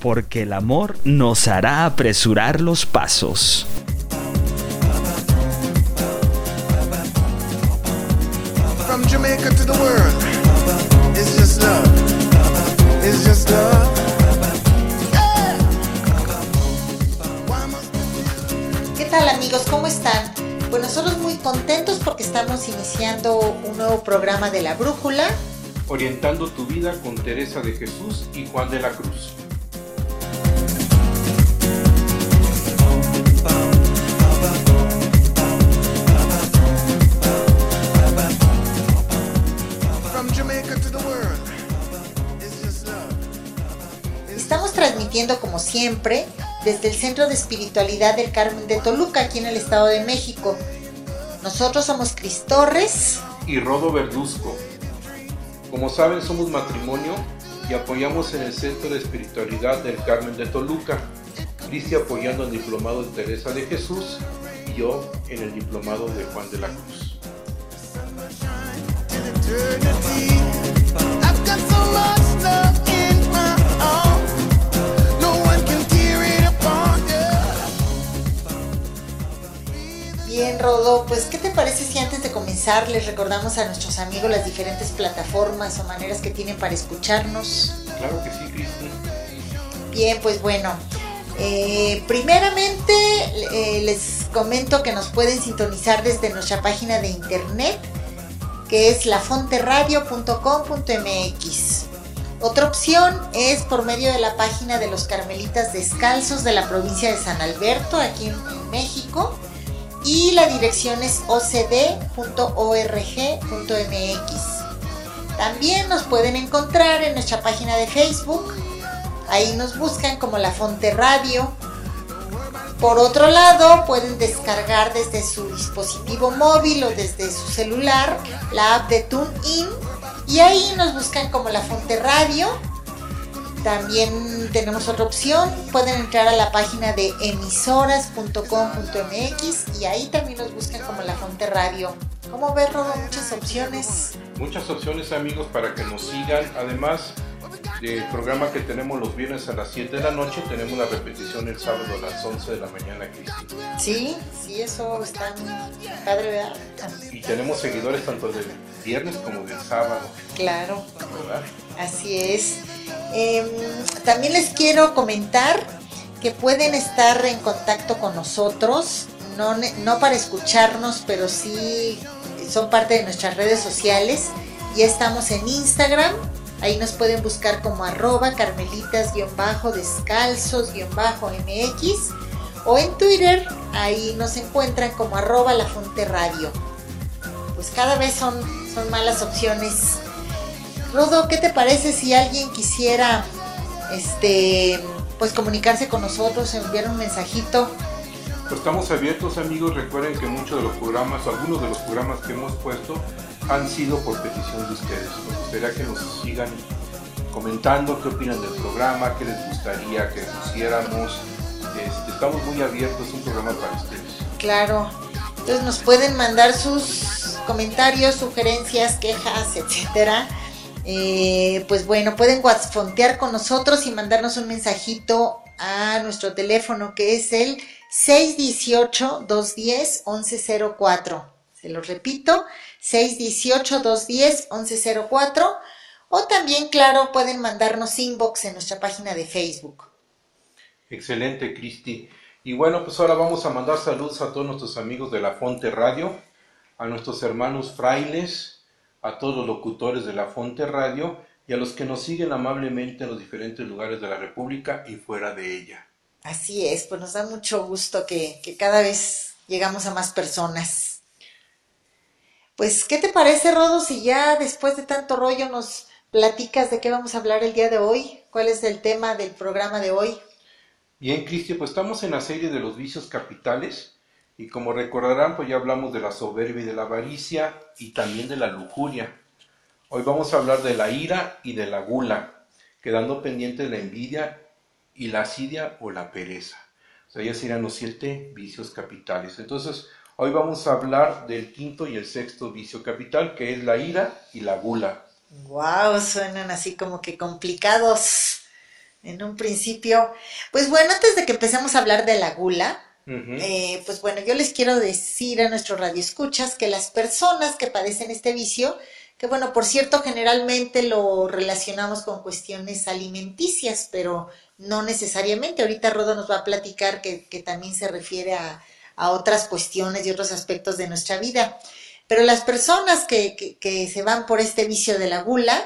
Porque el amor nos hará apresurar los pasos. From Jamaica to the world, it's just love. It's just love. Yeah. Why must ¿Qué tal amigos? ¿Cómo están? Pues nosotros muy contentos porque estamos iniciando un nuevo programa de La Brújula. Orientando tu vida con Teresa de Jesús y Juan de la Cruz. Como siempre desde el Centro de Espiritualidad del Carmen de Toluca, aquí en el Estado de México. Nosotros somos Cris Torres. Y Rodo Verduzco. Como saben, somos matrimonio y apoyamos en el Centro de Espiritualidad del Carmen de Toluca. Cristi apoyando el diplomado de Teresa de Jesús y yo en el diplomado de Juan de la Cruz. Les recordamos a nuestros amigos las diferentes plataformas o maneras que tienen para escucharnos? Claro que sí, Cristi. Bien, pues bueno. eh, primeramente eh, les comento que nos pueden sintonizar desde nuestra página de internet que es lafonterradio.com.mx. Otra opción es por medio de la página de los Carmelitas Descalzos de la provincia de San Alberto, aquí en México. Y la dirección es ocd.org.mx. También nos pueden encontrar en nuestra página de Facebook. Ahí nos buscan como La Fonte Radio. Por otro lado, pueden descargar desde su dispositivo móvil o desde su celular la app de TuneIn y ahí nos buscan como La Fonte Radio. También tenemos otra opción, pueden entrar a la página de emisoras.com.mx y ahí también nos buscan como La Fonte Radio. ¿Cómo ves, Rodo? Muchas opciones. Muchas opciones amigos para que nos sigan. Además del programa que tenemos los viernes a las 7 de la noche, tenemos la repetición el sábado a las 11 de la mañana, Cristi. Sí, sí, eso está padre, ¿verdad? Y tenemos seguidores tanto del viernes como del sábado, Claro. ¿verdad? Así es. Em, también les quiero comentar que pueden estar en contacto con nosotros, no, no para escucharnos, pero sí son parte de nuestras redes sociales. Ya estamos en Instagram, ahí nos pueden buscar como arroba carmelitas-descalzos-mx o en Twitter, ahí nos encuentran como arroba la Radio. Pues cada vez son, son malas opciones Rodo, ¿qué te parece si alguien quisiera este pues comunicarse con nosotros, enviar un mensajito? Pues estamos abiertos amigos, recuerden que muchos de los programas, algunos de los programas que hemos puesto han sido por petición de ustedes. Nos gustaría que nos sigan comentando qué opinan del programa, qué les gustaría que pusiéramos. Este, estamos muy abiertos, es un programa para ustedes. Claro. Entonces nos pueden mandar sus comentarios, sugerencias, quejas, etcétera. Eh, pues bueno, pueden whatsappear con nosotros y mandarnos un mensajito a nuestro teléfono que es el 618-210-1104. Se lo repito, 618-210-1104. O también, claro, pueden mandarnos inbox en nuestra página de Facebook. Excelente, Cristi. Y bueno, pues ahora vamos a mandar saludos a todos nuestros amigos de La Fonte Radio, a nuestros hermanos frailes, a todos los locutores de La Fonte Radio y a los que nos siguen amablemente en los diferentes lugares de la República y fuera de ella. Así es, pues nos da mucho gusto que, que cada vez llegamos a más personas. Pues, ¿qué te parece, Rodo, si ya después de tanto rollo nos platicas de qué vamos a hablar el día de hoy? ¿Cuál es el tema del programa de hoy? Bien, Cristian, pues estamos en la serie de los vicios capitales y como recordarán, pues ya hablamos de la soberbia y de la avaricia y también de la lujuria. Hoy vamos a hablar de la ira y de la gula, quedando pendiente de la envidia y la asidia o la pereza. O sea, ya serían los siete vicios capitales. Entonces, hoy vamos a hablar del quinto y el sexto vicio capital, que es la ira y la gula. Wow, suenan así como que complicados en un principio. Pues bueno, antes de que empecemos a hablar de la gula, eh, pues bueno, yo les quiero decir a nuestros radioescuchas que las personas que padecen este vicio, que bueno, por cierto, generalmente lo relacionamos con cuestiones alimenticias, pero no necesariamente. Ahorita Rodo nos va a platicar que, que también se refiere a, a otras cuestiones y otros aspectos de nuestra vida. Pero las personas que, que, se van por este vicio de la gula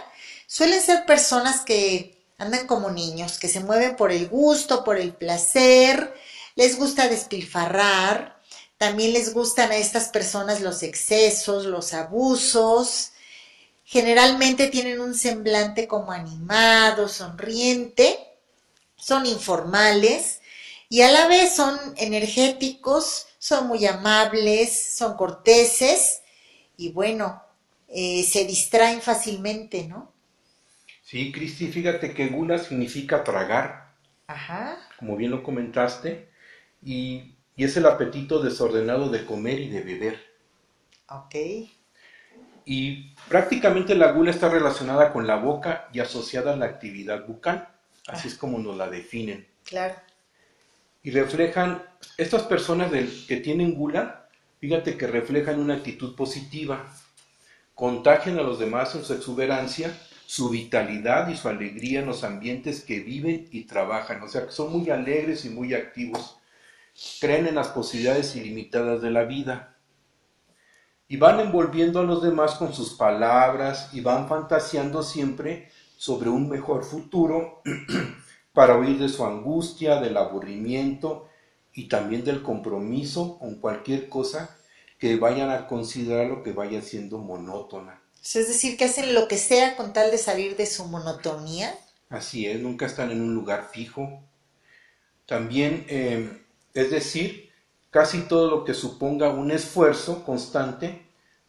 suelen ser personas que andan como niños, que se mueven por el gusto, por el placer, les gusta despilfarrar, también les gustan a estas personas los excesos, los abusos, generalmente tienen un semblante como animado, sonriente, son informales y a la vez son energéticos, son muy amables, son corteses y bueno, eh, se distraen fácilmente, ¿no? Sí, Cristi, fíjate que gula significa tragar, Ajá. como bien lo comentaste, y, y es el apetito desordenado de comer y de beber. Ok. Y prácticamente la gula está relacionada con la boca y asociada a la actividad bucal, así es como nos la definen. Claro. Y reflejan, estas personas que tienen gula, fíjate que reflejan una actitud positiva, contagian a los demás en su exuberancia, su vitalidad y su alegría en los ambientes que viven y trabajan, o sea que son muy alegres y muy activos, creen en las posibilidades ilimitadas de la vida. Y van envolviendo a los demás con sus palabras y van fantaseando siempre sobre un mejor futuro para huir de su angustia, del aburrimiento y también del compromiso con cualquier cosa que vayan a considerar lo que vaya siendo monótona. Es decir, que hacen lo que sea con tal de salir de su monotonía. Así es, nunca están en un lugar fijo. También, eh, es decir, casi todo lo que suponga un esfuerzo constante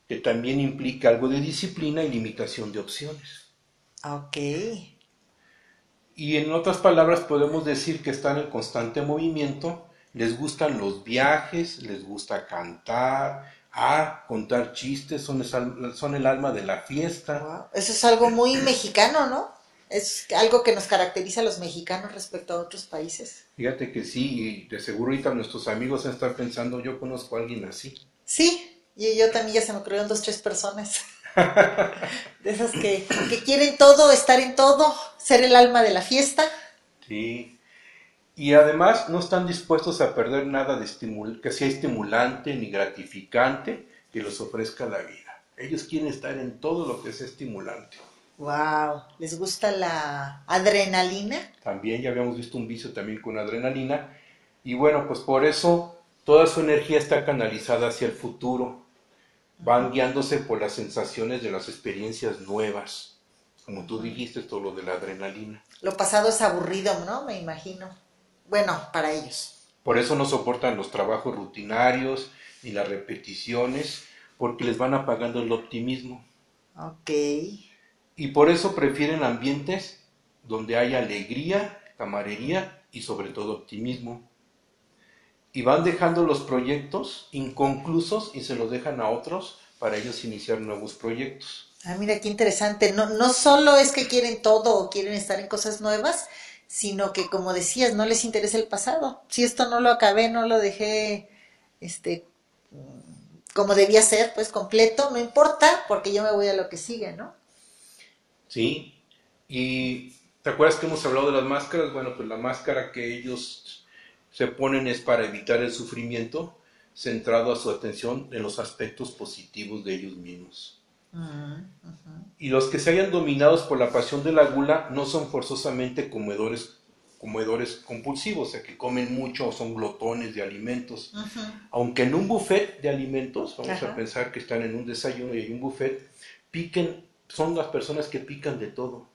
que también implica algo de disciplina y limitación de opciones. Ok. Y en otras palabras podemos decir que están en constante movimiento, les gustan los viajes, les gusta cantar, ah, contar chistes, son, el- son el alma de la fiesta. Wow. Eso es algo muy mexicano, ¿no? Es algo que nos caracteriza a los mexicanos respecto a otros países. Fíjate que sí, y de seguro ahorita nuestros amigos estar pensando, yo conozco a alguien así. Sí, y yo también ya se me ocurrieron dos, tres personas. De esas que, que quieren todo, estar en todo, ser el alma de la fiesta. Sí. Y además no están dispuestos a perder nada de estimul que sea estimulante ni gratificante que les ofrezca la vida. Ellos quieren estar en todo lo que sea estimulante. Wow, les gusta la adrenalina. También ya habíamos visto un vicio también con adrenalina. Y bueno, pues por eso toda su energía está canalizada hacia el futuro. Van guiándose por las sensaciones de las experiencias nuevas. Como tú dijiste, todo lo de la adrenalina. Lo pasado es aburrido, ¿no? Me imagino. Bueno, para ellos. Por eso no soportan los trabajos rutinarios ni las repeticiones, porque les van apagando el optimismo. Ok. Y por eso prefieren ambientes donde haya alegría, camarería y sobre todo optimismo. Y van dejando los proyectos inconclusos y se los dejan a otros para ellos iniciar nuevos proyectos. Ah, mira qué interesante. No, no solo es que quieren todo o quieren estar en cosas nuevas, sino que como decías, no les interesa el pasado. Si esto no lo acabé, no lo dejé, este, como debía ser, pues completo, no importa, porque yo me voy a lo que sigue, ¿no? ¿Sí? Y ¿te acuerdas que hemos hablado de las máscaras? Bueno, pues la máscara que ellos se ponen es para evitar el sufrimiento, centrado a su atención en los aspectos positivos de ellos mismos. Y los que se hayan dominados por la pasión de la gula no son forzosamente comedores, comedores compulsivos, o sea, que comen mucho o son glotones de alimentos. Aunque en un buffet de alimentos, vamos a pensar que están en un desayuno y hay un buffet, piquen, son las personas que pican de todo.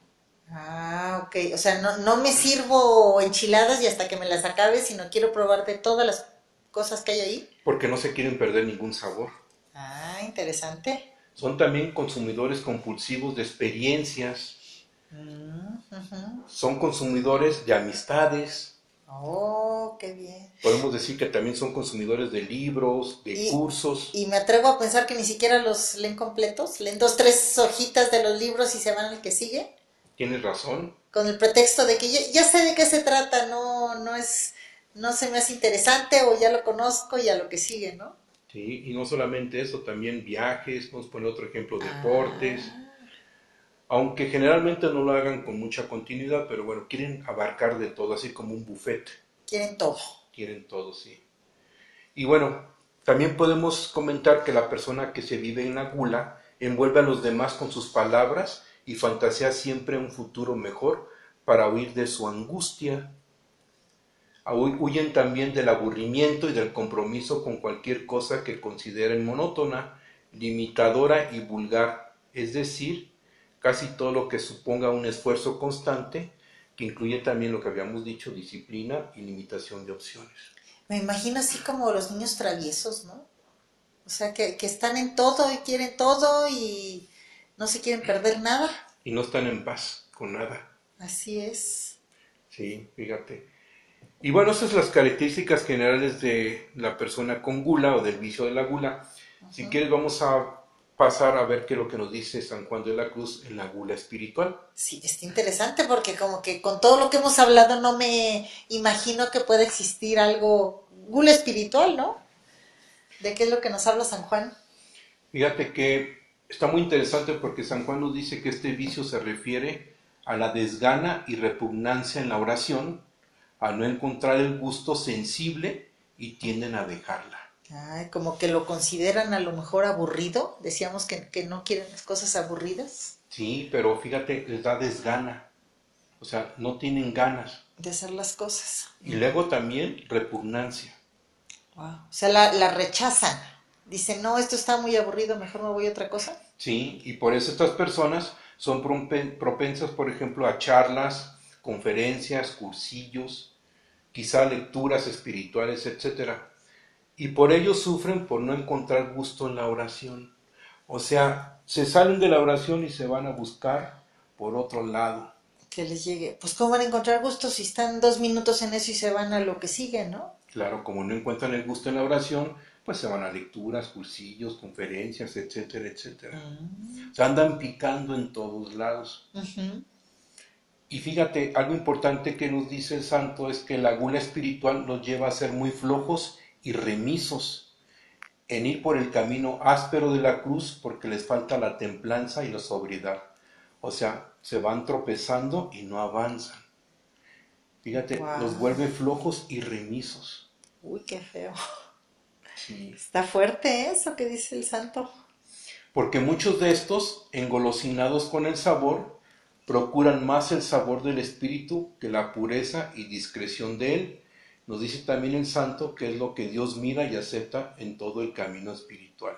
Ah, ok. O sea, no, no me sirvo enchiladas y hasta que me las acabe, sino quiero probar de todas las cosas que hay ahí. Porque no se quieren perder ningún sabor. Ah, interesante. Son también consumidores compulsivos de experiencias. Mm. Son consumidores de amistades. Oh, qué bien. Podemos decir que también son consumidores de libros, de Y- cursos. Y me atrevo a pensar que ni siquiera los leen completos. Leen dos, tres hojitas de los libros y se van al que sigue. Tienes razón. Con el pretexto de que ya, ya sé de qué se trata, no, no es, no se me hace interesante o ya lo conozco y a lo que sigue, ¿no? Sí, y no solamente eso, también viajes, vamos a poner otro ejemplo, deportes. Ah. Aunque generalmente no lo hagan con mucha continuidad, pero bueno, quieren abarcar de todo, así como un buffet. Quieren todo. Quieren todo, sí. Y bueno, también podemos comentar que la persona que se vive en la gula envuelve a los demás con sus palabras y fantasea siempre un futuro mejor para huir de su angustia. Hu- Huyen también del aburrimiento y del compromiso con cualquier cosa que consideren monótona, limitadora y vulgar, es decir, casi todo lo que suponga un esfuerzo constante, que incluye también lo que habíamos dicho, disciplina y limitación de opciones. Me imagino así como los niños traviesos, ¿no? O sea, que, que están en todo y quieren todo y no se quieren perder nada. Y no están en paz con nada. Así es. Sí, fíjate. Y bueno, esas son las características generales de la persona con gula o del vicio de la gula. Si quieres, vamos a pasar a ver qué es lo que nos dice San Juan de la Cruz en la gula espiritual. Sí, está interesante porque como que con todo lo que hemos hablado no me imagino que pueda existir algo gula espiritual, ¿no? ¿De qué es lo que nos habla San Juan? Fíjate que está muy interesante porque San Juan nos dice que este vicio se refiere a la desgana y repugnancia en la oración, a no encontrar el gusto sensible y tienden a dejarla. Ay, como que lo consideran a lo mejor aburrido. Decíamos que, que no quieren las cosas aburridas Sí, pero fíjate, les da desgana. O sea, no tienen ganas. de hacer las cosas. Y luego también repugnancia. Wow. O sea, la, la rechazan. Dicen, no, esto está muy aburrido, mejor me voy a otra cosa. Sí, y por eso estas personas son propen- propensas, por ejemplo, a charlas, conferencias, cursillos, quizá lecturas espirituales, etcétera. Y por ello sufren por no encontrar gusto en la oración. O sea, se salen de la oración y se van a buscar por otro lado. Que les llegue. Pues, ¿cómo van a encontrar gusto si están dos minutos en eso y se van a lo que sigue, no? Claro, como no encuentran el gusto en la oración, pues se van a lecturas, cursillos, conferencias, etcétera, etcétera. O sea, andan picando en todos lados. Y fíjate, algo importante que nos dice el santo es que la gula espiritual nos lleva a ser muy flojos y remisos en ir por el camino áspero de la cruz porque les falta la templanza y la sobriedad. O sea, se van tropezando y no avanzan. Fíjate, Guau. los vuelve flojos y remisos. Uy, qué feo. Sí. Está fuerte eso que dice el santo. Porque muchos de estos, engolosinados con el sabor, procuran más el sabor del espíritu que la pureza y discreción de él. Nos dice también el santo que es lo que Dios mira y acepta en todo el camino espiritual.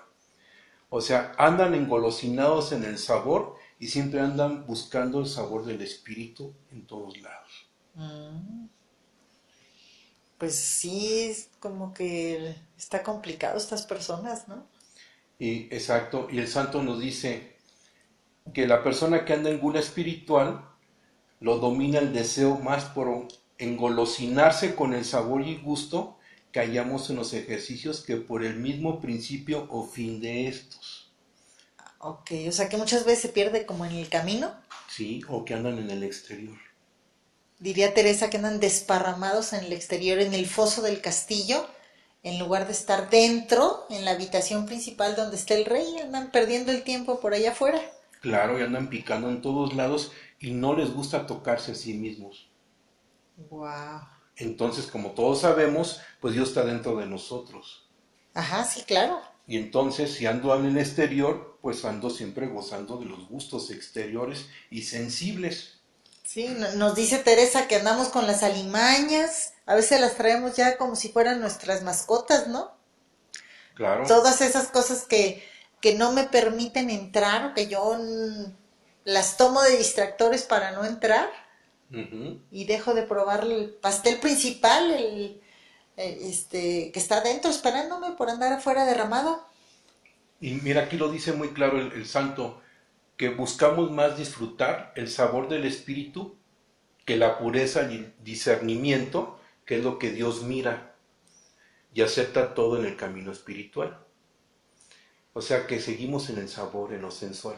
O sea, andan engolosinados en el sabor y siempre andan buscando el sabor del espíritu en todos lados. Mm. Pues sí, es como que está complicado estas personas, ¿no? Y exacto, y el santo nos dice que la persona que anda en gula espiritual lo domina el deseo más por engolosinarse con el sabor y gusto que hallamos en los ejercicios que por el mismo principio o fin de estos, Ok, o sea que muchas veces se pierde como en el camino. ¿sí? O que andan en el exterior. Diría Teresa que andan desparramados en el exterior, en el foso del castillo, en lugar de estar dentro, en la habitación principal donde está el rey, andan perdiendo el tiempo por allá afuera. Claro, y andan picando en todos lados y no les gusta tocarse a sí mismos. Wow. Entonces, como todos sabemos, pues Dios está dentro de nosotros. Ajá, sí, claro. Y entonces, si ando en el exterior, pues ando siempre gozando de los gustos exteriores y sensibles. Sí, no- nos dice Teresa que andamos con las alimañas, a veces las traemos ya como si fueran nuestras mascotas, ¿no? Claro. Todas esas cosas que, que no me permiten entrar o que yo las tomo de distractores para no entrar y dejo de probar el pastel principal, el, eh, este, que está adentro esperándome por andar afuera derramado. Y mira, aquí lo dice muy claro el, el santo, que buscamos más disfrutar el sabor del espíritu que la pureza y el discernimiento, que es lo que Dios mira y acepta todo en el camino espiritual. O sea que seguimos en el sabor, en lo sensual,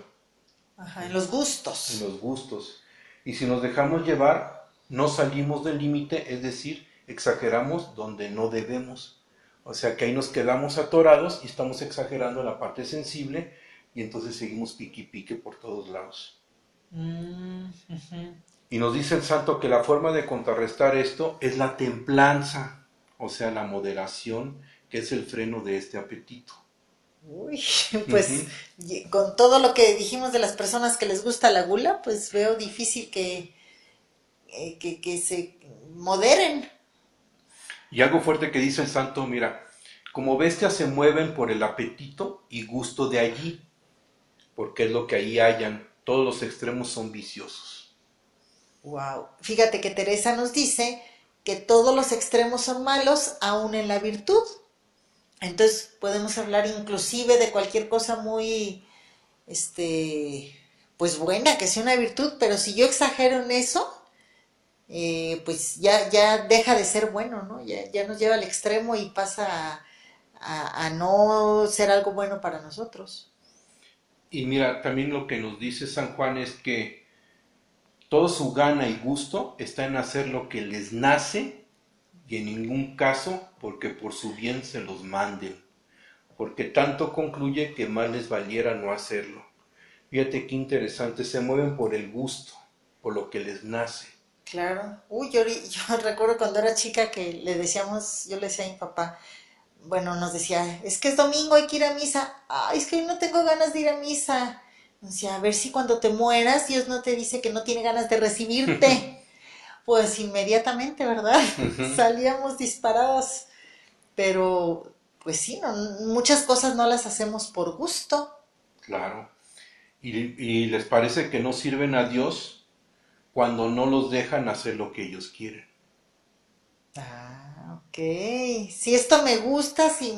Ajá, en los gustos. en los gustos. Y si nos dejamos llevar, no salimos del límite, es decir, exageramos donde no debemos. O sea que ahí nos quedamos atorados y estamos exagerando la parte sensible y entonces seguimos pique y pique por todos lados. Mm. Y nos dice el santo que la forma de contrarrestar esto es la templanza, o sea, la moderación, que es el freno de este apetito. Uy, pues con todo lo que dijimos de las personas que les gusta la gula, pues veo difícil que, eh, que, que se moderen. Y algo fuerte que dice el santo, mira, como bestias se mueven por el apetito y gusto de allí, porque es lo que ahí hayan, todos los extremos son viciosos. Wow. Fíjate que Teresa nos dice que todos los extremos son malos, aún en la virtud. Entonces podemos hablar inclusive de cualquier cosa muy, este, pues buena, que sea una virtud, pero si yo exagero en eso, eh, pues ya, ya deja de ser bueno, ¿no? Ya, ya nos lleva al extremo y pasa a no ser algo bueno para nosotros. Y mira, también lo que nos dice San Juan es que todo su gana y gusto está en hacer lo que les nace y en ningún caso porque por su bien se los manden, porque tanto concluye que más les valiera no hacerlo. Fíjate qué interesante, se mueven por el gusto, por lo que les nace. Claro. Uy, yo, yo recuerdo cuando era chica que le decíamos, yo le decía a mi papá, bueno, nos decía, es que es domingo, hay que ir a misa. Ay, es que hoy no tengo ganas de ir a misa. Nos Decía, a ver si cuando te mueras Dios no te dice que no tiene ganas de recibirte. pues inmediatamente, ¿verdad? Salíamos disparadas. Pero, pues sí, no, muchas cosas no las hacemos por gusto. Claro. Y, y les parece que no sirven a Dios cuando no los dejan hacer lo que ellos quieren. Ah, ok. Si esto me gusta, si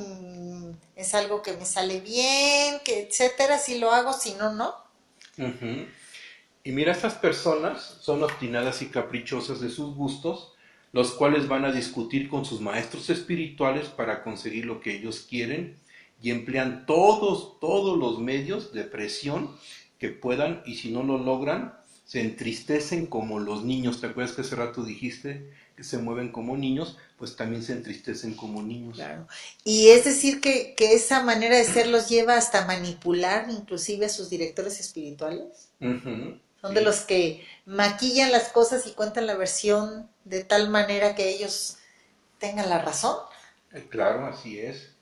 es algo que me sale bien, que etcétera, si lo hago, si no, no. Y mira, estas personas son obstinadas y caprichosas de sus gustos, los cuales van a discutir con sus maestros espirituales para conseguir lo que ellos quieren y emplean todos, todos los medios de presión que puedan y si no lo logran, se entristecen como los niños. ¿Te acuerdas que hace rato dijiste se mueven como niños? Pues también se entristecen como niños. Claro. Y es decir que, que esa manera de ser los lleva hasta manipular inclusive a sus directores espirituales. Son de los que maquillan las cosas y cuentan la versión de tal manera que ellos tengan la razón. Eh, Claro, así es.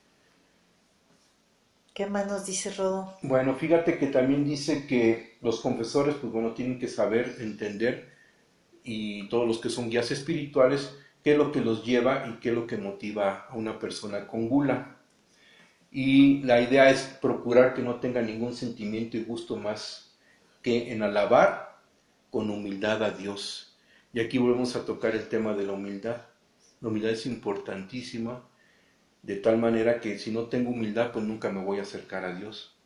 ¿Qué más nos dice Rodo? Bueno, fíjate que también dice que los confesores, pues bueno, tienen que saber, entender, y todos los que son guías espirituales, qué es lo que los lleva y qué es lo que motiva a una persona con gula. Y la idea es procurar que no tenga ningún sentimiento y gusto más que en alabar con humildad a Dios. Y aquí volvemos a tocar el tema de la humildad. La humildad es importantísima, de tal manera que si no tengo humildad, pues nunca me voy a acercar a Dios.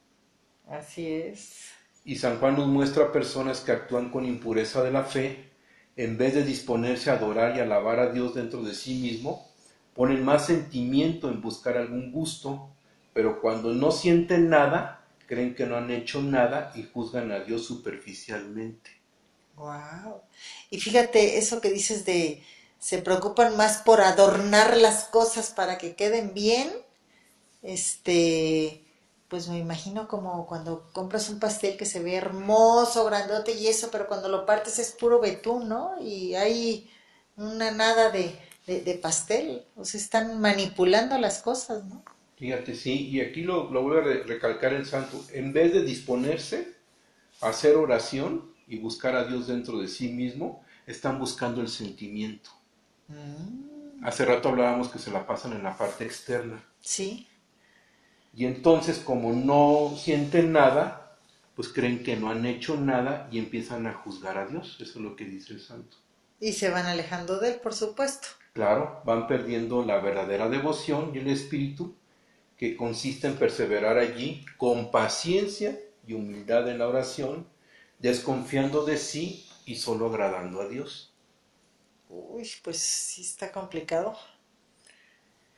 Así es. Y San Juan nos muestra personas que actúan con impureza de la fe, en vez de disponerse a adorar y alabar a Dios dentro de sí mismo, ponen más sentimiento en buscar algún gusto, pero cuando no sienten nada, creen que no han hecho nada y juzgan a Dios superficialmente. Wow. Y fíjate eso que dices de se preocupan más por adornar las cosas para que queden bien. Este, pues me imagino como cuando compras un pastel que se ve hermoso, grandote y eso, pero cuando lo partes es puro betún, ¿no? Y hay una nada de, de, de pastel. O sea, están manipulando las cosas, ¿no? Fíjate, sí, y aquí lo, lo vuelve a re- recalcar el santo, en vez de disponerse a hacer oración y buscar a Dios dentro de sí mismo, están buscando el sentimiento. Mm, Hace rato hablábamos que se la pasan en la parte externa. sí. Y entonces, como no sienten nada, pues creen que no han hecho nada y empiezan a juzgar a Dios. Eso es lo que dice el santo. Y se van alejando de él, por supuesto. Claro, van perdiendo la verdadera devoción y el espíritu que consiste en perseverar allí con paciencia y humildad en la oración, desconfiando de sí y solo agradando a Dios. Uy, pues sí está complicado.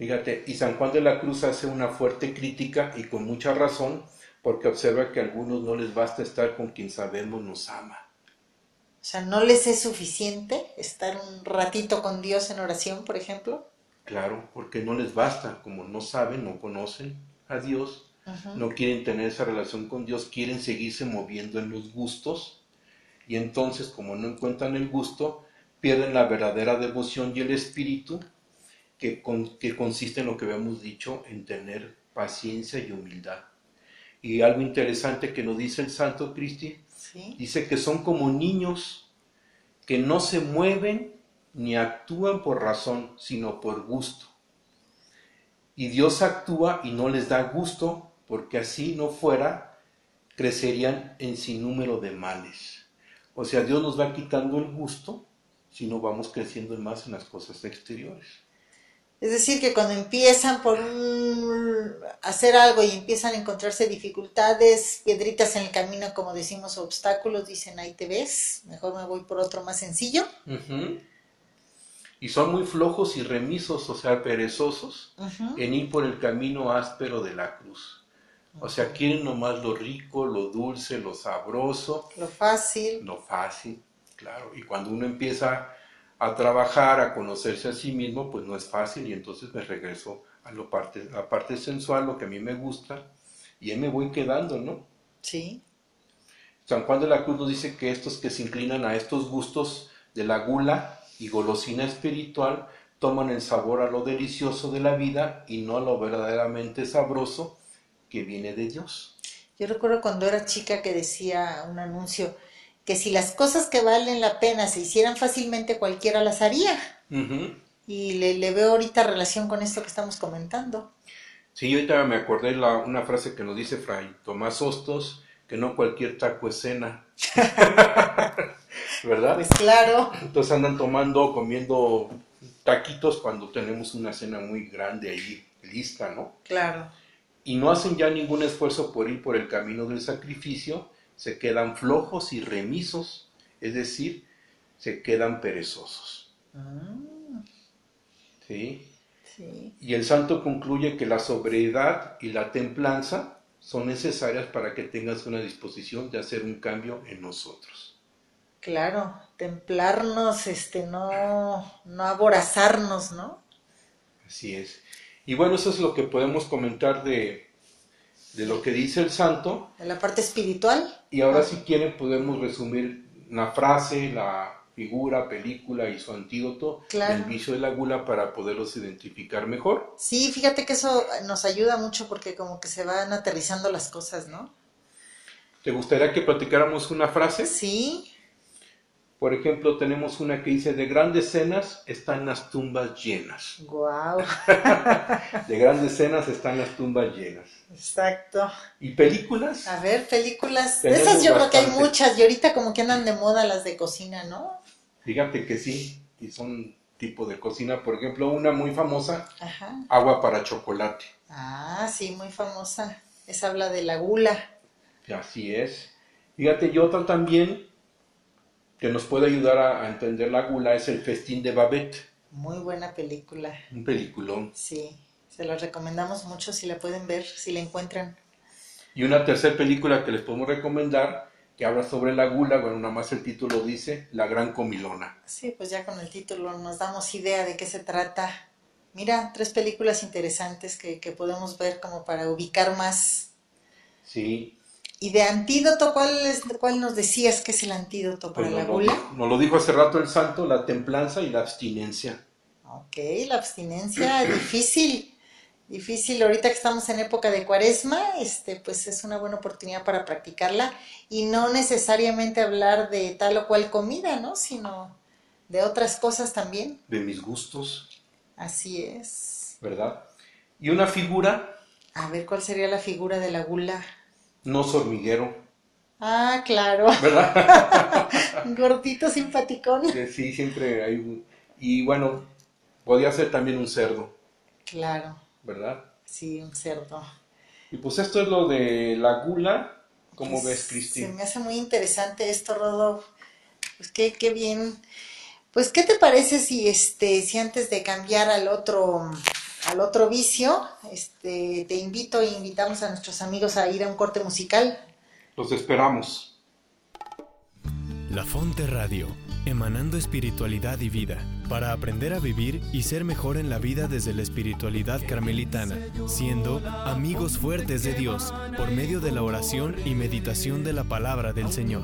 Fíjate, y San Juan de la Cruz hace una fuerte crítica y con mucha razón, porque observa que a algunos no les basta estar con quien sabemos nos ama. O sea, ¿no les es suficiente estar un ratito con Dios en oración, por ejemplo? Claro, porque no les basta, como no saben, no conocen a Dios, no quieren tener esa relación con Dios, quieren seguirse moviendo en los gustos, y entonces como no encuentran el gusto, pierden la verdadera devoción y el espíritu, que, con- que consiste en lo que habíamos dicho, en tener paciencia y humildad. Y algo interesante que nos dice el Santo Cristi, Sí. dice que son como niños que no se mueven ni actúan por razón, sino por gusto. Y Dios actúa y no les da gusto, porque así no fuera, crecerían en sinnúmero de males. O sea, Dios nos va quitando el gusto si no vamos creciendo más en las cosas exteriores. Es decir, que cuando empiezan por un- hacer algo y empiezan a encontrarse dificultades, piedritas en el camino, como decimos, obstáculos, dicen, ahí te ves, mejor me voy por otro más sencillo. Y son muy flojos y remisos, o sea, perezosos, en ir por el camino áspero de la cruz. O sea, quieren nomás lo rico, lo dulce, lo sabroso, Lo fácil. lo fácil, claro. Y cuando uno empieza a trabajar, a conocerse a sí mismo, pues no es fácil y entonces me regreso a lo parte, a la parte sensual, lo que a mí me gusta, y ahí me voy quedando, ¿no? Sí. San Juan de la Cruz nos dice que estos que se inclinan a estos gustos de la gula y golosina espiritual toman el sabor a lo delicioso de la vida y no a lo verdaderamente sabroso que viene de Dios. Yo recuerdo cuando era chica que decía un anuncio que si las cosas que valen la pena se hicieran fácilmente, cualquiera las haría. Y le, le veo ahorita relación con esto que estamos comentando. Sí, ahorita me acordé la, una frase que nos dice Fray Tomás Hostos, que no cualquier taco es cena. ¿Verdad? Pues claro, Entonces andan tomando, comiendo taquitos cuando tenemos una cena muy grande ahí lista, ¿no? claro. y no hacen ya ningún esfuerzo por ir por el camino del sacrificio, se quedan flojos y remisos, es decir, se quedan perezosos. Mm, ¿sí? sí. Y el santo concluye que la sobriedad y la templanza son necesarias para que tengas una disposición de hacer un cambio en nosotros. Claro, templarnos, este, no, no aborazarnos, ¿no? Así es. Y bueno, eso es lo que podemos comentar de, de lo que dice el santo. En la parte espiritual, Y ahora si quieren podemos resumir una frase, la figura, película y su antídoto Claro. del vicio de la gula para poderlos identificar mejor. sí, fíjate que eso nos ayuda mucho porque como que se van aterrizando las cosas, ¿no? ¿Te gustaría que platicáramos una frase? Sí, Por ejemplo, tenemos una que dice, de grandes cenas están las tumbas llenas. wow, De grandes cenas están las tumbas llenas. exacto. ¿Y películas? A ver, películas. De esas yo creo que hay muchas y ahorita como que andan de moda las de cocina, ¿no? Fíjate que sí, y son tipo de cocina. Por ejemplo, una muy famosa, Ajá. agua para chocolate. Ah, sí, muy famosa. Esa habla de la gula. Así es. Fíjate, y otra también que nos puede ayudar a, a entender la gula es el festín de Babette, Muy buena película. un peliculón. Sí, se la recomendamos mucho si la pueden ver, si la encuentran. Y una tercera película que les podemos recomendar, que habla sobre la gula, bueno, nada más el título dice, La Gran Comilona. Sí, pues ya con el título nos damos idea de qué se trata. Mira, tres películas interesantes que, que podemos ver como para ubicar más. Sí. Y de antídoto, ¿cuál, es, cuál nos decías que es el antídoto para Pues la nos, lo, gula? nos lo dijo hace rato el santo, la templanza y la abstinencia. Ok, la abstinencia, difícil, difícil. Ahorita que estamos en época de cuaresma, este, pues es una buena oportunidad para practicarla y no necesariamente hablar de tal o cual comida, ¿no? Sino de otras cosas también. de mis gustos, Así es. ¿verdad? Y una figura, A ver, ¿cuál sería la figura de la gula? No hormiguero. Ah, claro. ¿verdad? Gordito simpaticón. Sí, siempre hay un... Y bueno, podía ser también un cerdo, Claro, ¿verdad? sí, un cerdo. Y pues esto es lo de la gula. ¿Cómo Pues, ves, Se Cristina? me hace muy interesante esto, Rodolfo. Pues qué, qué bien. Pues, ¿qué te parece si este, si antes de cambiar al otro, al otro vicio, este, te invito e invitamos a nuestros amigos a ir a un corte musical? Los esperamos. La Fonte Radio, emanando espiritualidad y vida, para aprender a vivir y ser mejor en la vida desde la espiritualidad carmelitana, siendo amigos fuertes de Dios por medio de la oración y meditación de la palabra del Señor.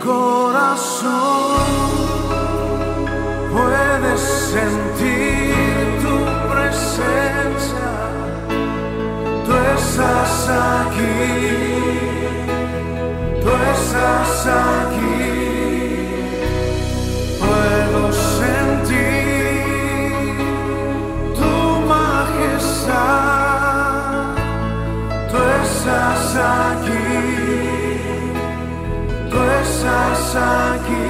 Corazón puede sentir tu presencia. Tú estás aquí. Tú estás aquí. Puedo sentir tu majestad. Tú estás aquí. Tú estás aquí.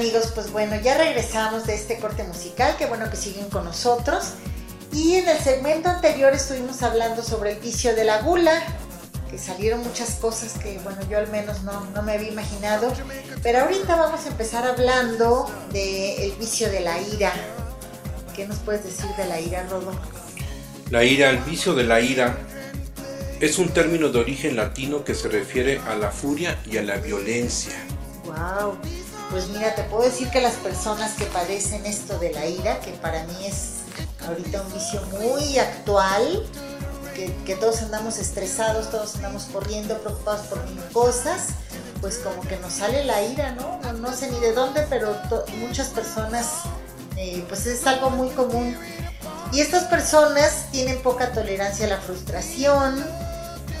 Amigos, pues bueno, ya regresamos de este corte musical, qué bueno que siguen con nosotros. Y en el segmento anterior estuvimos hablando sobre el vicio de la gula, que salieron muchas cosas que, bueno, yo al menos no, no me había imaginado. Pero ahorita vamos a empezar hablando del vicio de la ira. ¿Qué nos puedes decir de la ira, Rodo? La ira, el vicio de la ira, es un término de origen latino que se refiere a la furia y a la violencia. Wow. Pues mira, te puedo decir que las personas que padecen esto de la ira, que para mí es ahorita un vicio muy actual, que, que todos andamos estresados, todos andamos corriendo, preocupados por mil cosas, pues como que nos sale la ira, ¿no? No, no sé ni de dónde, pero muchas personas, eh, pues es algo muy común. Y estas personas tienen poca tolerancia a la frustración,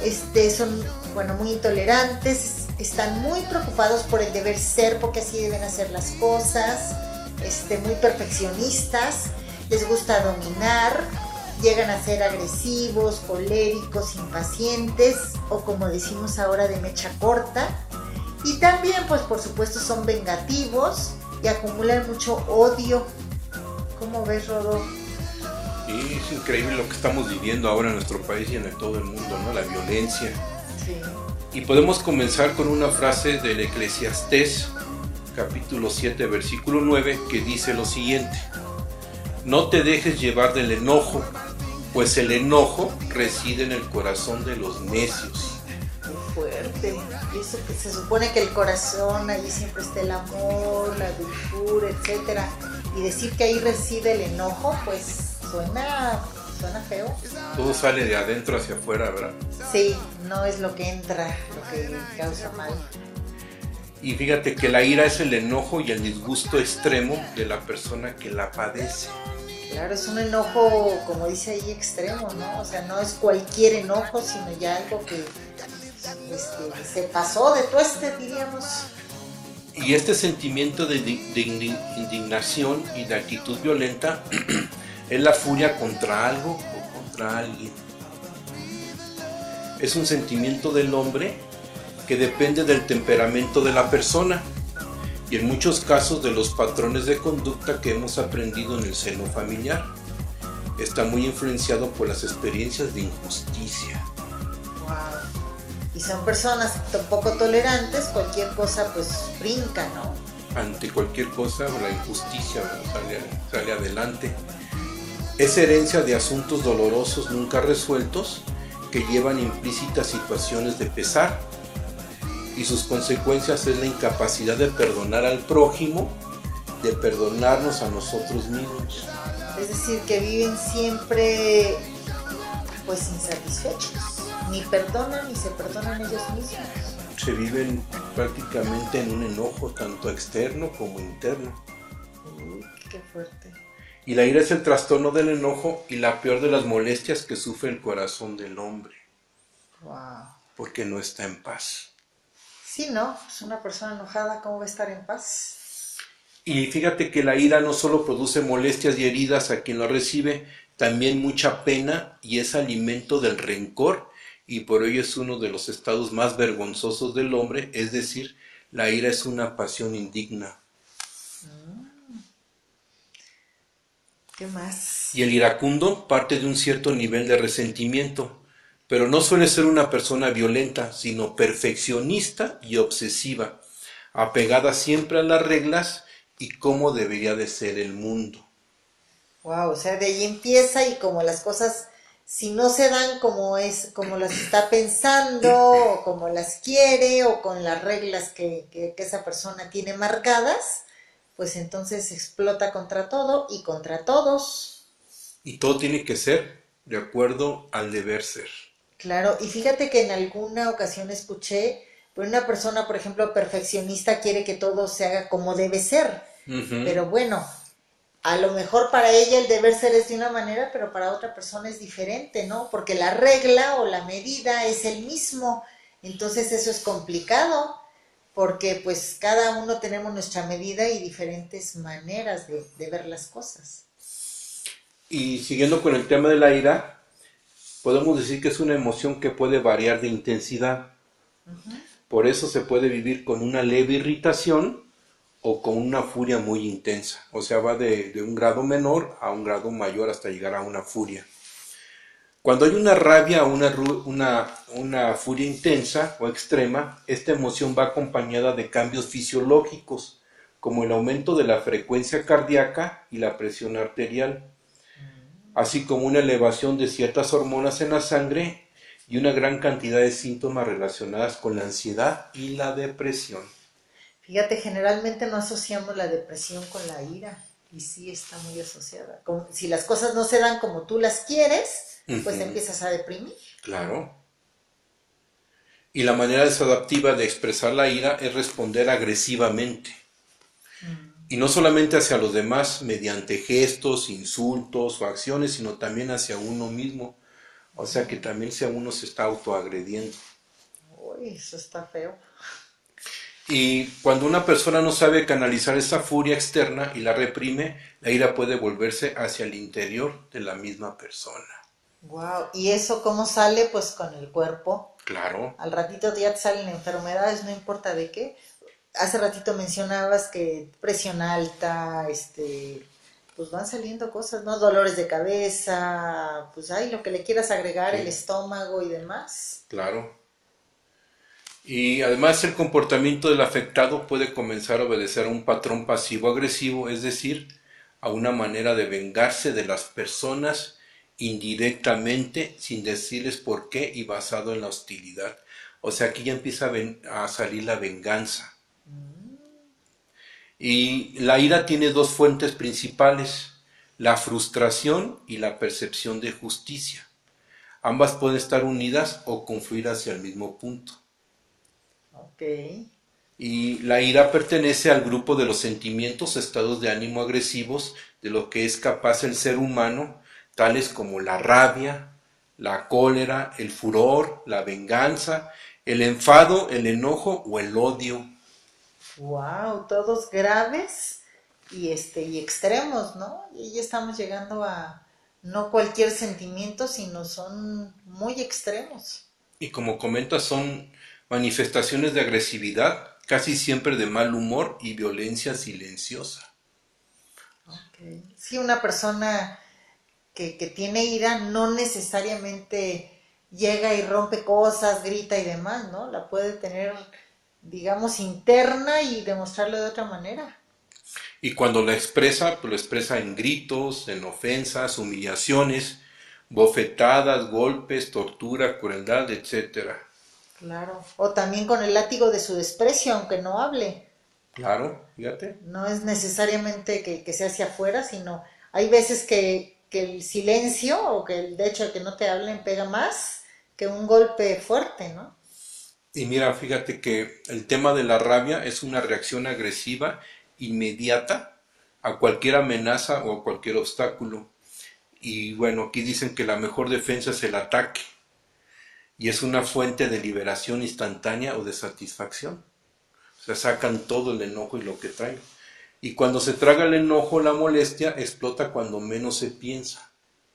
este, son, bueno, muy intolerantes, están muy preocupados por el deber ser, porque así deben hacer las cosas, este, muy perfeccionistas, les gusta dominar, llegan a ser agresivos, coléricos, impacientes, o como decimos ahora de mecha corta, y también, pues por supuesto, son vengativos y acumulan mucho odio. ¿Cómo ves, Rodo? Y es increíble lo que estamos viviendo ahora en nuestro país y en todo el mundo, ¿no? La violencia. Sí. Y podemos comenzar con una frase del Eclesiastés, capítulo 7, versículo 9, que dice lo siguiente. No te dejes llevar del enojo, pues el enojo reside en el corazón de los necios. Qué fuerte. Y eso que se supone que el corazón, allí siempre está el amor, la dulzura, etcétera. Y decir que ahí reside el enojo, pues suena, suena feo. Todo sale de adentro hacia afuera, ¿verdad? Sí, no es lo que entra, lo que causa mal. Y fíjate que la ira es el enojo y el disgusto extremo de la persona que la padece. Claro, es un enojo, como dice ahí, extremo, ¿no? O sea, no es cualquier enojo, sino ya algo que este, se pasó de tueste, diríamos. Y este sentimiento de, de indi- indignación y de actitud violenta es la furia contra algo o contra alguien. Es un sentimiento del hombre que depende del temperamento de la persona y en muchos casos de los patrones de conducta que hemos aprendido en el seno familiar. Está muy influenciado por las experiencias de injusticia. Wow. Y son personas poco tolerantes, cualquier cosa pues brinca, ¿no? ante cualquier cosa la injusticia sale, sale adelante. Es herencia de asuntos dolorosos nunca resueltos que llevan implícitas situaciones de pesar y sus consecuencias es la incapacidad de perdonar al prójimo, de perdonarnos a nosotros mismos. Es decir, que viven siempre pues insatisfechos. Ni perdonan ni se perdonan ellos mismos. Se viven prácticamente en un enojo tanto externo como interno. Y la ira es el trastorno del enojo y la peor de las molestias que sufre el corazón del hombre, Wow. porque no está en paz. Sí, ¿no? Pues una persona enojada, ¿cómo va a estar en paz? Y fíjate que la ira no solo produce molestias y heridas a quien lo recibe, también mucha pena y es alimento del rencor y por ello es uno de los estados más vergonzosos del hombre, es decir, la ira es una pasión indigna. ¿Qué más? Y el iracundo parte de un cierto nivel de resentimiento, pero no suele ser una persona violenta, sino perfeccionista y obsesiva, apegada siempre a las reglas y cómo debería de ser el mundo. Wow, o sea, de ahí empieza y como las cosas, si no se dan como es, como las está pensando, o como las quiere, o con las reglas que, que- que esa persona tiene marcadas, pues entonces explota contra todo y contra todos. Y todo tiene que ser de acuerdo al deber ser. Claro, y fíjate que en alguna ocasión escuché, pues una persona, por ejemplo, perfeccionista quiere que todo se haga como debe ser. Pero bueno, a lo mejor para ella el deber ser es de una manera, pero para otra persona es diferente, ¿no? Porque la regla o la medida es el mismo. Entonces eso es complicado, porque pues cada uno tenemos nuestra medida y diferentes maneras de, de ver las cosas. Y siguiendo con el tema de la ira, podemos decir que es una emoción que puede variar de intensidad. Por eso se puede vivir con una leve irritación o con una furia muy intensa. O sea, va de, de un grado menor a un grado mayor hasta llegar a una furia. Cuando hay una rabia o una, una, una furia intensa o extrema, esta emoción va acompañada de cambios fisiológicos, como el aumento de la frecuencia cardíaca y la presión arterial así como una elevación de ciertas hormonas en la sangre y una gran cantidad de síntomas relacionadas con la ansiedad y la depresión. Fíjate, generalmente no asociamos la depresión con la ira y sí está muy asociada. Como si las cosas no se dan como tú las quieres, pues te empiezas a deprimir. Claro. Y la manera desadaptiva de expresar la ira es responder agresivamente. Y no solamente hacia los demás mediante gestos, insultos o acciones, sino también hacia uno mismo. O sea que también si a uno se está autoagrediendo. Uy, eso está feo. Y cuando una persona no sabe canalizar esa furia externa y la reprime, la ira puede volverse hacia el interior de la misma persona. Wow. ¿Y eso cómo sale? Pues con el cuerpo. Claro, Al ratito ya te salen enfermedades, no importa de qué. Hace ratito mencionabas que presión alta, este, pues van saliendo cosas, ¿no? Dolores de cabeza, pues hay lo que le quieras agregar, Sí. el estómago y demás. claro. Y además el comportamiento del afectado puede comenzar a obedecer a un patrón pasivo-agresivo, es decir, a una manera de vengarse de las personas indirectamente, sin decirles por qué y basado en la hostilidad. O sea, aquí ya empieza a, ven- a salir la venganza. Y la ira tiene dos fuentes principales, la frustración y la percepción de justicia. Ambas pueden estar unidas o confluir hacia el mismo punto. Ok. Y la ira pertenece al grupo de los sentimientos, estados de ánimo agresivos, de lo que es capaz el ser humano, tales como la rabia, la cólera, el furor, la venganza, el enfado, el enojo o el odio. Wow, todos graves y este y extremos, ¿no? Y ya estamos llegando a no cualquier sentimiento, sino son muy extremos. Y como comentas, son manifestaciones de agresividad, casi siempre de mal humor y violencia silenciosa. Ok. Sí, una persona que, que tiene ira no necesariamente llega y rompe cosas, grita y demás, ¿no? La puede tener, digamos, interna y demostrarlo de otra manera. Y cuando la expresa, pues lo expresa en gritos, en ofensas, humillaciones, bofetadas, golpes, tortura, crueldad, etcétera. Claro. O también con el látigo de su desprecio, aunque no hable. Claro, fíjate. No es necesariamente que, que sea hacia afuera, sino hay veces que, que el silencio o que el hecho de que no te hablen pega más que un golpe fuerte, ¿no? Y mira, fíjate que el tema de la rabia es una reacción agresiva inmediata a cualquier amenaza o a cualquier obstáculo. Y bueno, aquí dicen que la mejor defensa es el ataque. Y es una fuente de liberación instantánea o de satisfacción. O sea, sacan todo el enojo y lo que traen. Y cuando se traga el enojo, la molestia explota cuando menos se piensa.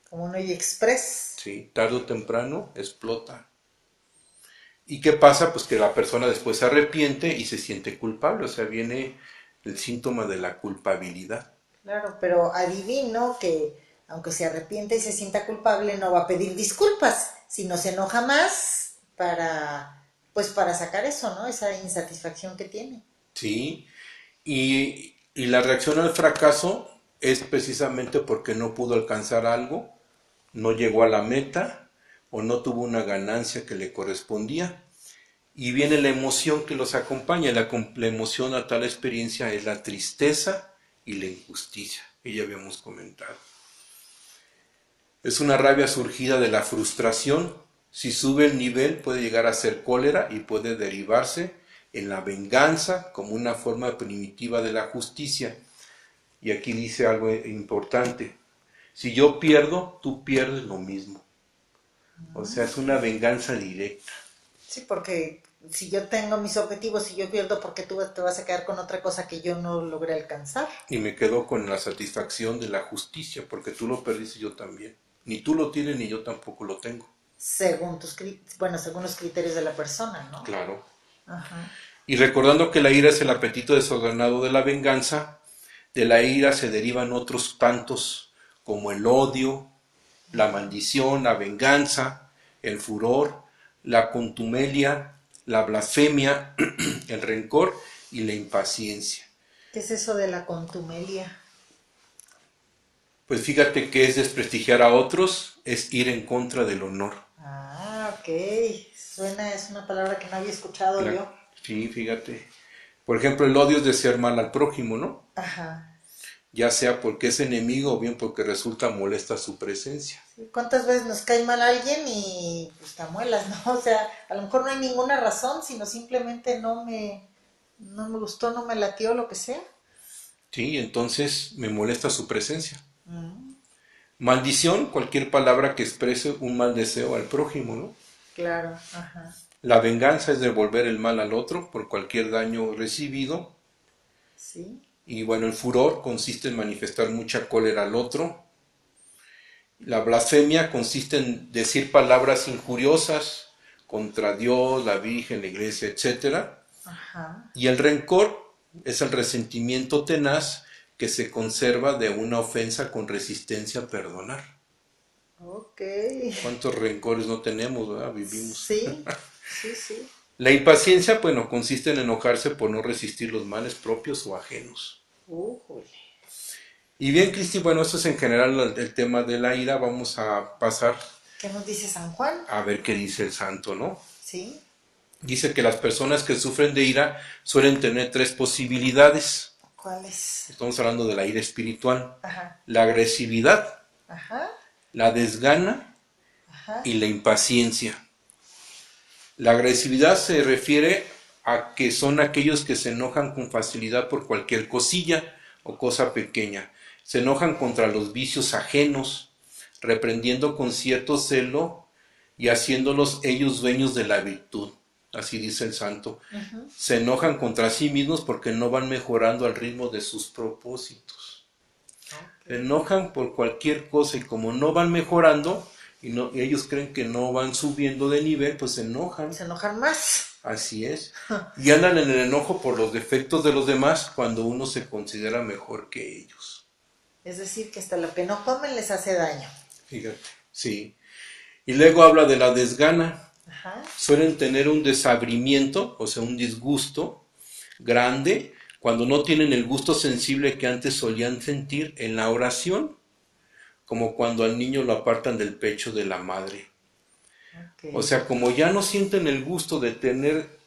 Como un Oye Express. ¿sí? Tarde o temprano explota. ¿Y qué pasa? Pues que la persona después se arrepiente y se siente culpable, o sea, viene el síntoma de la culpabilidad. Claro, pero adivino que aunque se arrepiente y se sienta culpable, no va a pedir disculpas, sino se enoja más para, pues para sacar eso, ¿no? Esa insatisfacción que tiene. ¿Sí? Y, y la reacción al fracaso es precisamente porque no pudo alcanzar algo, no llegó a la meta o no tuvo una ganancia que le correspondía. Y viene la emoción que los acompaña. La, la emoción a tal experiencia es la tristeza y la injusticia, que ya habíamos comentado. Es una rabia surgida de la frustración. Si sube el nivel puede llegar a ser cólera y puede derivarse en la venganza como una forma primitiva de la justicia. Y aquí dice algo importante. Si yo pierdo, tú pierdes lo mismo. O sea, es una venganza directa. Sí, porque si yo tengo mis objetivos, si yo pierdo, porque tú te vas a quedar con otra cosa que yo no logré alcanzar. Y me quedo con la satisfacción de la justicia, porque tú lo perdiste y yo también. Ni tú lo tienes ni yo tampoco lo tengo. Según tus bueno, según los criterios de la persona, ¿no? Claro. Ajá. Y recordando que la ira es el apetito desordenado de la venganza, de la ira se derivan otros tantos como el odio, la maldición, la venganza, el furor, la contumelia, la blasfemia, el rencor y la impaciencia. ¿Qué es eso de la contumelia? Pues fíjate que es desprestigiar a otros, es ir en contra del honor. Ah, ok. Suena, es una palabra que no había escuchado La- yo. Sí, fíjate. Por ejemplo, el odio es desear mal al prójimo, ¿no? Ajá. Ya sea porque es enemigo o bien porque resulta molesta su presencia. ¿Cuántas veces nos cae mal alguien y pues te amuelas, ¿no? O sea, a lo mejor no hay ninguna razón, sino simplemente no me, no me gustó, no me latió, lo que sea. Sí, entonces me molesta su presencia. Mm, Maldición, cualquier palabra que exprese un mal deseo al prójimo, ¿no? Claro, ajá. La venganza es devolver el mal al otro por cualquier daño recibido. Sí. Y bueno, el furor consiste en manifestar mucha cólera al otro. La blasfemia consiste en decir palabras injuriosas contra Dios, la Virgen, la Iglesia, etc. Ajá. Y el rencor es el resentimiento tenaz que se conserva de una ofensa con resistencia a perdonar. Ok. ¿Cuántos rencores no tenemos, verdad? Vivimos. Sí, sí, sí. La impaciencia, bueno, consiste en enojarse por no resistir los males propios o ajenos. Újule. Y bien, Cristi, bueno, esto es en general el, tema de la ira. Vamos a pasar ¿Qué nos dice San Juan? a ver qué dice el santo, ¿no? Sí. Dice que las personas que sufren de ira suelen tener tres posibilidades. ¿Cuál es? Estamos hablando de la ira espiritual. Ajá. La agresividad, Ajá. La desgana Ajá. y la impaciencia. La agresividad se refiere a que son aquellos que se enojan con facilidad por cualquier cosilla o cosa pequeña. Se enojan contra los vicios ajenos, reprendiendo con cierto celo y haciéndolos ellos dueños de la virtud. Así dice el santo. Se enojan contra sí mismos porque no van mejorando al ritmo de sus propósitos. Enojan por cualquier cosa y como no van mejorando y, no, y ellos creen que no van subiendo de nivel, pues se enojan. Se enojan más. Así es. Y andan en el enojo por los defectos de los demás cuando uno se considera mejor que ellos. Es decir, que hasta lo que no comen les hace daño. Fíjate, sí. Y luego habla de la desgana. Ajá. Suelen tener un desabrimiento, o sea, un disgusto grande cuando no tienen el gusto sensible que antes solían sentir en la oración, como cuando al niño lo apartan del pecho de la madre. O sea, como ya no sienten el gusto de tener,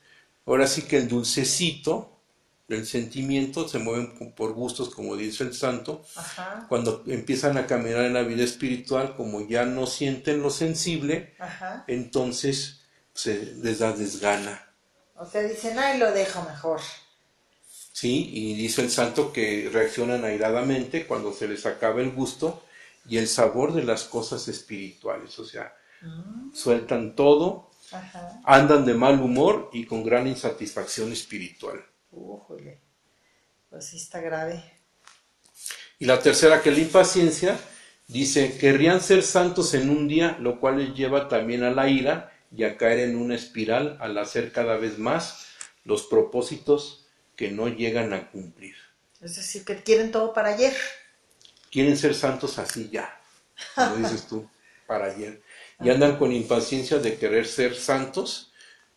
ahora sí que el dulcecito del sentimiento, se mueven por gustos, como dice el santo, Ajá. cuando empiezan a caminar en la vida espiritual, como ya no sienten lo sensible, Ajá. entonces se les da desgana. O sea, dicen, ay, lo dejo mejor. ¿Sí? Y dice el santo que reaccionan airadamente cuando se les acaba el gusto y el sabor de las cosas espirituales. O sea, sueltan todo, Ajá. andan de mal humor y con gran insatisfacción espiritual. Újule. Pues sí está grave. Y la tercera, que la impaciencia, dice, querrían ser santos en un día, lo cual les lleva también a la ira y a caer en una espiral al hacer cada vez más los propósitos que no llegan a cumplir. Es decir, que quieren todo para ayer. Quieren ser santos así ya, como dices tú, para ayer. Y andan con impaciencia de querer ser santos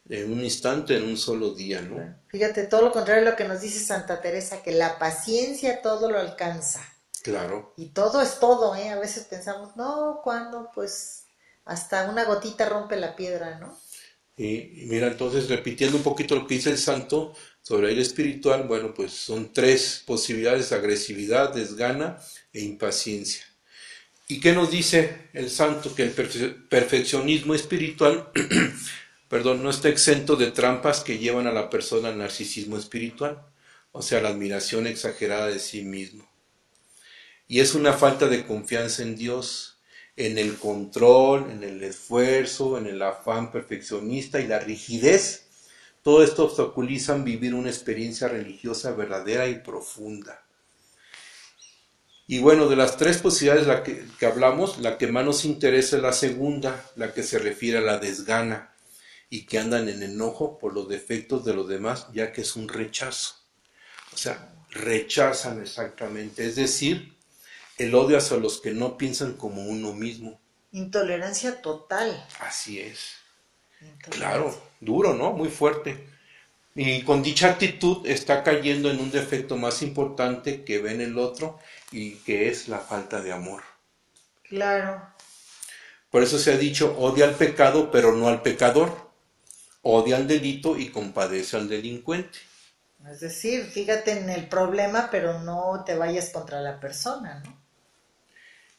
en un instante, en un solo día, ¿no? Fíjate, todo lo contrario a lo que nos dice Santa Teresa, que la paciencia todo lo alcanza. Claro, Y todo es todo, ¿eh? A veces pensamos, no, ¿cuándo? Pues hasta una gotita rompe la piedra, ¿no? Y, y mira, entonces repitiendo un poquito lo que dice el santo sobre el espiritual, bueno, pues son tres posibilidades, agresividad, desgana e impaciencia. ¿Y qué nos dice el santo? Que el perfe- perfeccionismo espiritual, perdón, no está exento de trampas que llevan a la persona al narcisismo espiritual, o sea, la admiración exagerada de sí mismo. Y es una falta de confianza en Dios, en el control, en el esfuerzo, en el afán perfeccionista y la rigidez. Todo esto obstaculizan vivir una experiencia religiosa verdadera y profunda. Y bueno, de las tres posibilidades la que, que hablamos, la que más nos interesa es la segunda, la que se refiere a la desgana y que andan en enojo por los defectos de los demás, ya que es un rechazo. O sea, rechazan exactamente, es decir, el odio hacia los que no piensan como uno mismo. Intolerancia total. Así es. Claro, duro, ¿no? Muy fuerte. Y con dicha actitud está cayendo en un defecto más importante que ve en el otro y que es la falta de amor. Claro. Por eso se ha dicho, odia al pecado, pero no al pecador. Odia al delito y compadece al delincuente. Es decir, fíjate en el problema, pero no te vayas contra la persona, ¿no?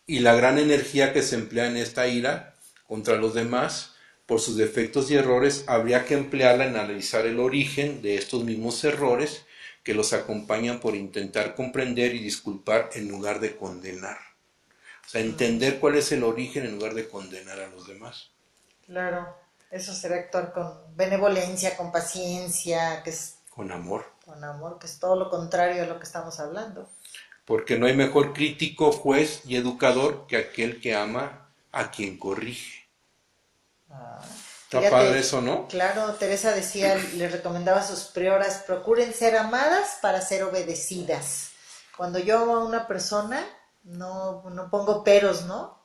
Y la gran energía que se emplea en esta ira contra los demás por sus defectos y errores, habría que emplearla en analizar el origen de estos mismos errores que los acompañan por intentar comprender y disculpar en lugar de condenar. O sea, entender cuál es el origen en lugar de condenar a los demás. Claro. Eso será actuar con benevolencia, con paciencia, que es Con amor. con amor, que es todo lo contrario a lo que estamos hablando. Porque no hay mejor crítico, juez y educador que aquel que ama a quien corrige. Ah, Está padre eso, ¿no? Claro, Teresa decía, le recomendaba a sus prioras, procuren ser amadas para ser obedecidas. Cuando yo amo a una persona, no, no pongo peros, ¿no?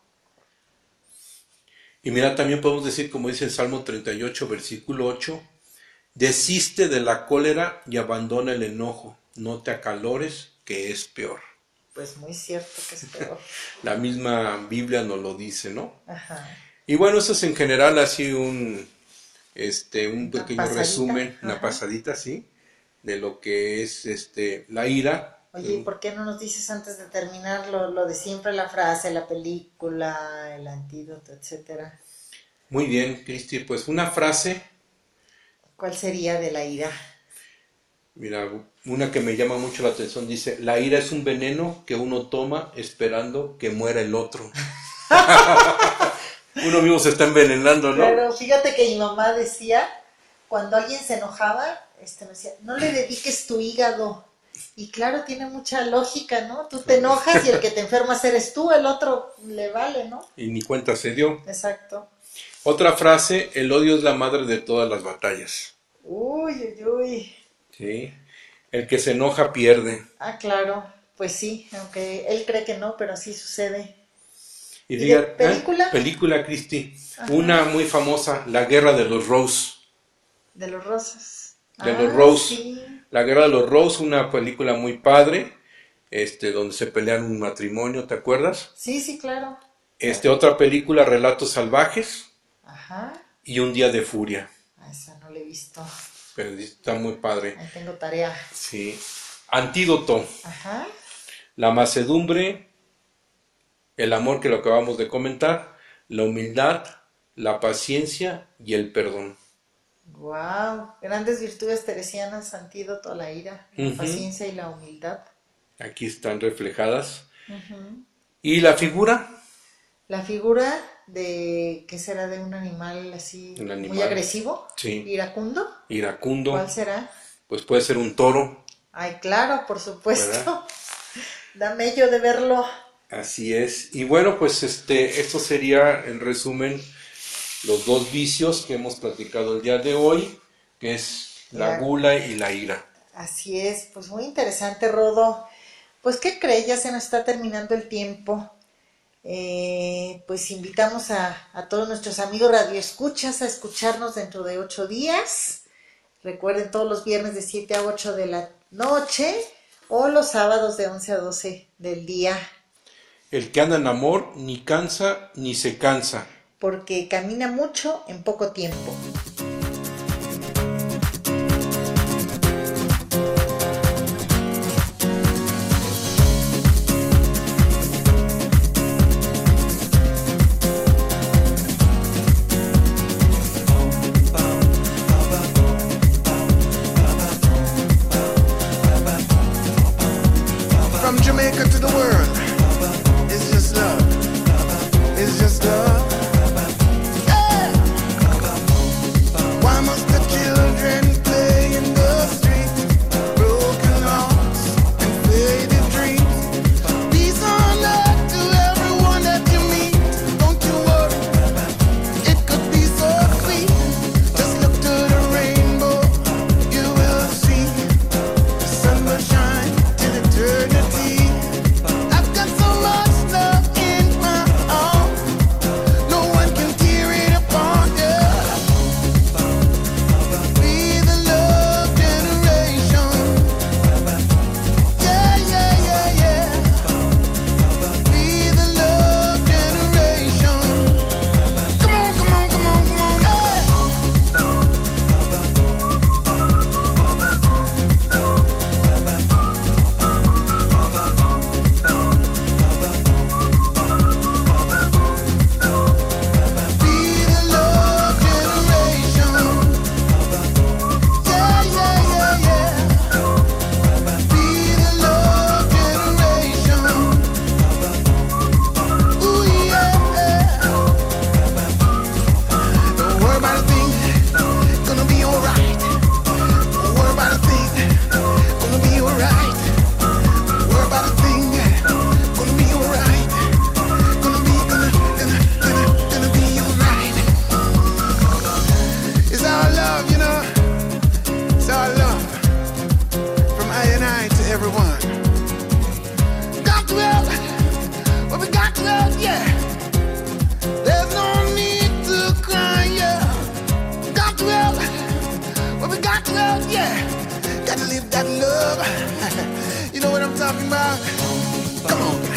Y mira, también podemos decir, como dice el Salmo 38, versículo 8, desiste de la cólera y abandona el enojo, no te acalores, que es peor. Pues muy cierto que es peor. La misma Biblia nos lo dice, ¿no? Ajá. Y bueno, eso es en general así un, este, un pequeño pasadita, resumen, una pasadita, sí, de lo que es este, la ira. Oye, ¿y por qué no nos dices antes de terminar lo, lo de siempre, la frase, la película, el antídoto, etcétera? Muy bien, Cristi, pues una frase, ¿Cuál sería de la ira? mira, una que me llama mucho la atención, dice, la ira es un veneno que uno toma esperando que muera el otro. uno mismo se está envenenando, ¿no? Pero fíjate que mi mamá decía, cuando alguien se enojaba, este, me decía, no le dediques tu hígado. Y claro, tiene mucha lógica, ¿no? Tú te enojas y el que te enfermas eres tú, el otro le vale, ¿no? Y ni cuenta se dio. Exacto. Otra frase, el odio es la madre de todas las batallas. Uy, uy, uy. ¿sí? El que se enoja pierde. Ah, claro, pues sí, aunque él cree que no, pero así sucede. Y ¿Y diga, de película? ¿eh? Película, Cristi. Ajá. Una muy famosa, La Guerra de los Rose. De los rosas. De Ah, los Rose. Sí. La Guerra de los Rose, una película muy padre, este, donde se pelean un matrimonio, ¿te acuerdas? sí, sí, claro. Este, otra película, Relatos Salvajes Ajá. y Un Día de Furia. Ah, esa no la he visto. Pero está muy padre. Ahí tengo tarea. Sí. Antídoto. Ajá. La macedumbre, el amor que lo acabamos de comentar, la humildad, la paciencia y el perdón. Wow, grandes virtudes teresianas, antídoto a la ira, la paciencia y la humildad. Aquí están reflejadas. ¿Y la figura? La figura de, ¿qué será de un animal así Un muy animal. agresivo? Sí. ¿Iracundo? Iracundo. ¿Cuál será? Pues puede ser un toro. Ay, claro, por supuesto. ¿Verdad? Dame yo de verlo. Así es. Y bueno, pues este, esto sería en resumen los dos vicios que hemos platicado el día de hoy, que es la La- gula y la ira. Así es, pues muy interesante, Rodo. Pues, ¿qué crees? Ya se nos está terminando el tiempo. Eh, pues invitamos a, a todos nuestros amigos radioescuchas a escucharnos dentro de ocho días. Recuerden todos los viernes de 7 a 8 de la noche o los sábados de 11 a 12 del día, El que anda en amor ni cansa ni se cansa. porque camina mucho en poco tiempo. To love, yeah. Gotta live that love. you know what I'm talking about? Come on.